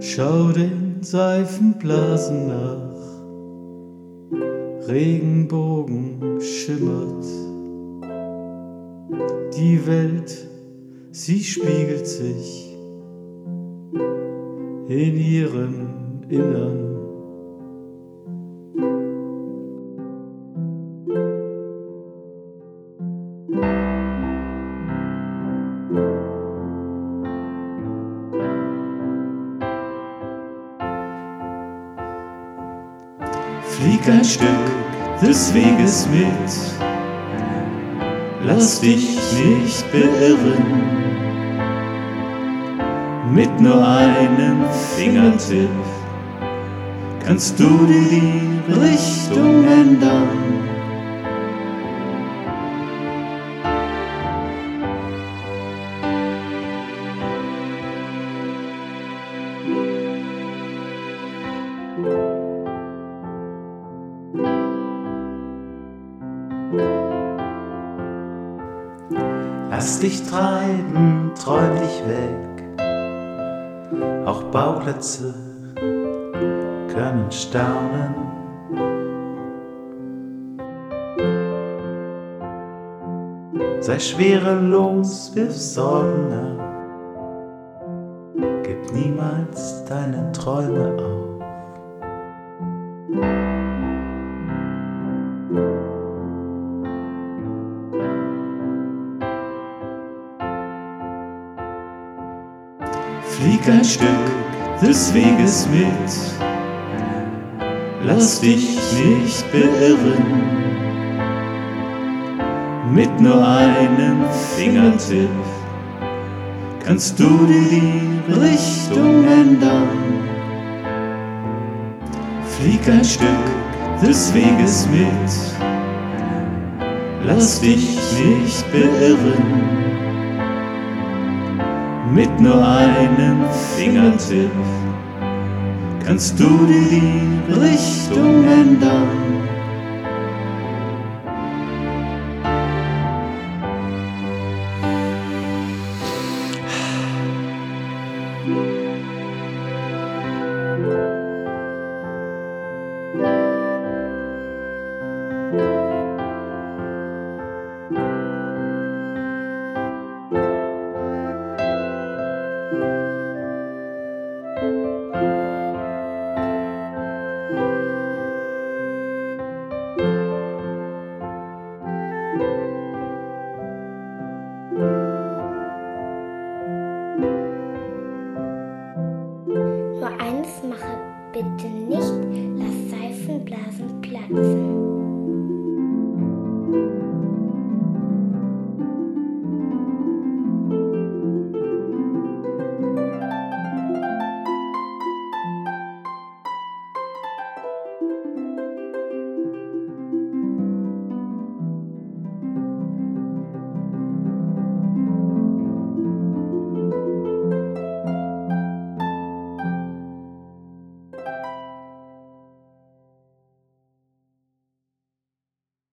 Schau den Seifenblasen nach, Regenbogen schimmert. Die Welt, sie spiegelt sich in ihrem Innern. Flieg ein Stück des Weges mit, lass dich nicht beirren. Mit nur einem Fingertipp kannst du die Richtung ändern. Lass dich treiben, träum dich weg. Auch Bauplätze können staunen. Sei schwerelos, wirf ab. Gib niemals deine Träume auf. Flieg ein Stück des Weges mit, lass dich nicht beirren. Mit nur einem Fingertipp kannst du die Richtung ändern. Flieg ein Stück des Weges mit, lass dich nicht beirren. Mit nur einem Fingertipp kannst du die Richtung ändern. Nur bitte nicht, lass Seifenblasen platzen.